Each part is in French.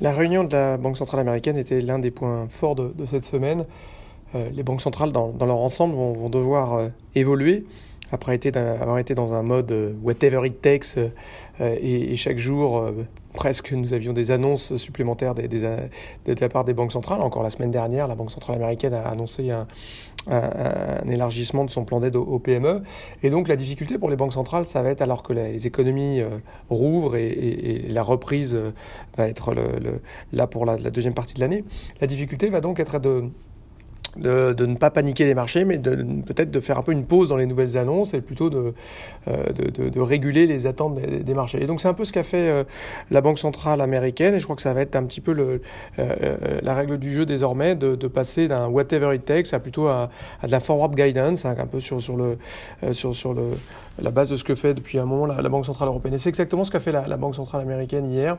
La réunion de la Banque centrale américaine était l'un des points forts de, cette semaine. Euh, les banques centrales, dans, leur ensemble, vont, devoir euh, évoluer après avoir été dans un mode euh, whatever it takes et, chaque jour presque nous avions des annonces supplémentaires de la part des banques centrales. Encore la semaine dernière, la Banque centrale américaine a annoncé un, élargissement de son plan d'aide au, PME. Et donc la difficulté pour les banques centrales, ça va être alors que les, économies euh, rouvrent et, la reprise euh, va être là pour la, la deuxième partie de l'année, la difficulté va donc être de de, ne pas paniquer les marchés, mais peut-être de faire un peu une pause dans les nouvelles annonces et plutôt de, euh, de, réguler les attentes des, marchés. Et donc c'est un peu ce qu'a fait euh, la Banque centrale américaine, et je crois que ça va être un petit peu euh, la règle du jeu désormais, de, passer d'un whatever it takes à plutôt à, de la forward guidance, hein, un peu sur, sur, le, sur, sur le, la base de ce que fait depuis un moment la, Banque centrale européenne. Et c'est exactement ce qu'a fait la, Banque centrale américaine hier,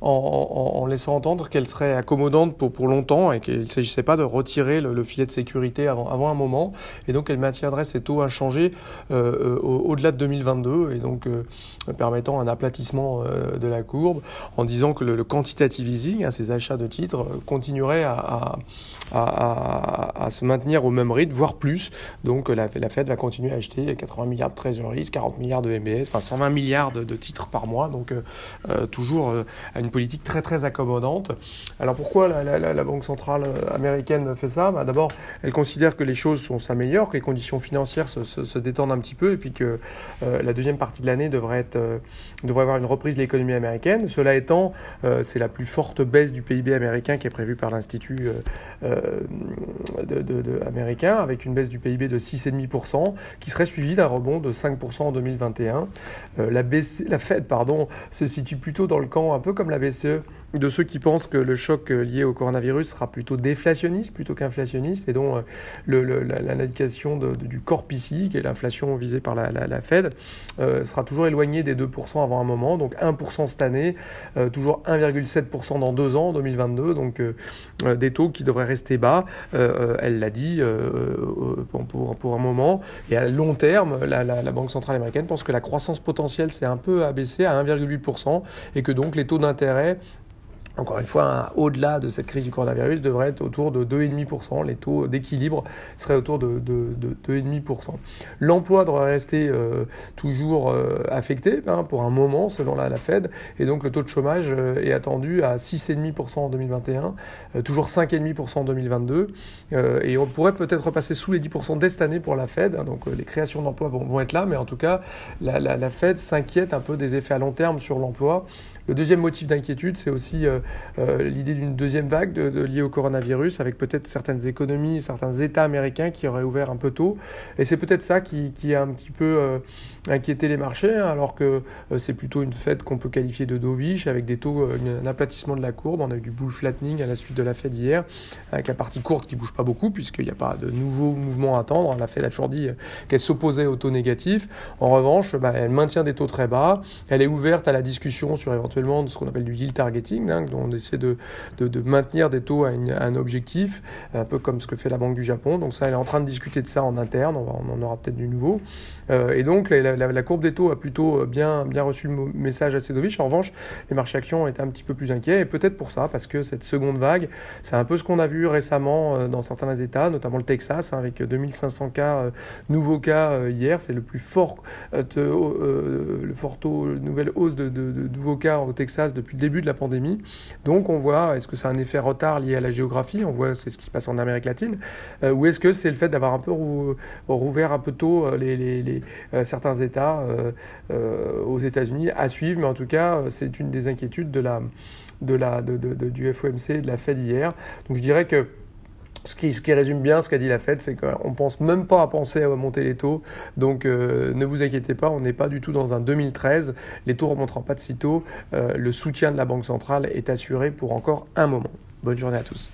en laissant entendre qu'elle serait accommodante pour, pour longtemps et qu'il ne s'agissait pas de retirer le, le de sécurité avant, avant un moment, et donc elle maintiendrait ces taux inchangés euh, euh au-delà de 2022, et donc euh, permettant un aplatissement de la courbe, en disant que le, quantitative easing, hein, ces achats de titres, continuerait à, à, se maintenir au même rythme, voire plus. Donc la, Fed va continuer à acheter 80 milliards de treasuries, 40 milliards de MBS, enfin 120 milliards de, titres par mois, donc toujours à une politique très très accommodante. Alors pourquoi la Banque centrale américaine fait ça? Bah, D'abord, elle considère que les choses s'améliorent, que les conditions financières se, détendent un petit peu, et puis que euh, la deuxième partie de l'année devrait, euh, devrait avoir une reprise de l'économie américaine. Cela étant, euh, c'est la plus forte baisse du PIB américain qui est prévue par l'Institut américain, avec une baisse du PIB de 6,5%, qui serait suivie d'un rebond de 5% en 2021. la, Fed se situe plutôt dans le camp, un peu comme la BCE, de ceux qui pensent que le choc lié au coronavirus sera plutôt déflationniste plutôt qu'inflationniste et dont euh, l'indication du corps PCI, qui est l'inflation visée par la, Fed, euh, sera toujours éloignée des 2% avant un moment, donc 1% cette année, euh, toujours 1,7% dans deux ans, en 2022, donc des taux qui devraient rester bas, elle l'a dit pour, pour, un moment, et à long terme, la, la Banque Centrale Américaine pense que la croissance potentielle s'est un peu abaissée à 1,8% et que donc les taux d'intérêt encore une fois, au-delà de cette crise du coronavirus, devrait être autour de 2,5%. Les taux d'équilibre seraient autour de, de, de 2,5%. L'emploi devrait rester euh, toujours euh, affecté hein, pour un moment, selon la, Fed. Et donc, le taux de chômage euh, est attendu à 6,5% en 2021, toujours 5,5% en 2022. et on pourrait peut-être repasser sous les 10% dès cette année pour la Fed. Hein, donc, les créations d'emplois vont, être là. Mais en tout cas, la, Fed s'inquiète un peu des effets à long terme sur l'emploi. Le deuxième motif d'inquiétude, c'est aussi l'idée d'une deuxième vague liée au coronavirus, avec peut-être certaines économies, certains États américains qui auraient ouvert un peu tôt. Et c'est peut-être ça qui, a un petit peu euh, inquiété les marchés, hein, alors que euh, c'est plutôt une fête qu'on peut qualifier de dovish, avec des taux, un aplatissement de la courbe. On a eu du bull flattening à la suite de la Fed hier, avec la partie courte qui bouge pas beaucoup, puisqu'il n'y a pas de nouveaux mouvements à attendre. La Fed a toujours dit qu'elle s'opposait aux taux négatifs. En revanche, bah, elle maintient des taux très bas. Elle est ouverte à la discussion sur éventuellement ce qu'on appelle du yield targeting, hein, on essaie de, maintenir des taux à, un objectif, un peu comme ce que fait la Banque du Japon. Donc ça, elle est en train de discuter de ça en interne, on, en aura peut-être du nouveau. Euh, et donc la, courbe des taux a plutôt bien, reçu le message assez dovish. En revanche, les marchés actions été un petit peu plus inquiets, et peut-être pour ça, parce que cette seconde vague, c'est un peu ce qu'on a vu récemment euh, dans certains États, notamment le Texas, hein, avec 2500 cas, euh, nouveaux cas hier. C'est le plus fort, le fort nouvelle hausse de nouveaux cas au Texas depuis le début de la pandémie. Donc on voit, est-ce que c'est un effet retard lié à la géographie? On voit c'est ce qui se passe en Amérique latine. Euh, ou est-ce que c'est le fait d'avoir un peu rouvert un peu tôt euh, les, euh, certains États aux États-Unis à suivre? Mais en tout cas, c'est une des inquiétudes de la, de la, du FOMC et de la Fed hier. Donc je dirais que ce qui, résume bien ce qu'a dit la Fed, c'est qu'on pense même pas à penser à monter les taux. Donc euh, ne vous inquiétez pas, on n'est pas du tout dans un 2013. Les taux ne remonteront pas de sitôt. Euh, le soutien de la Banque centrale est assuré pour encore un moment. Bonne journée à tous.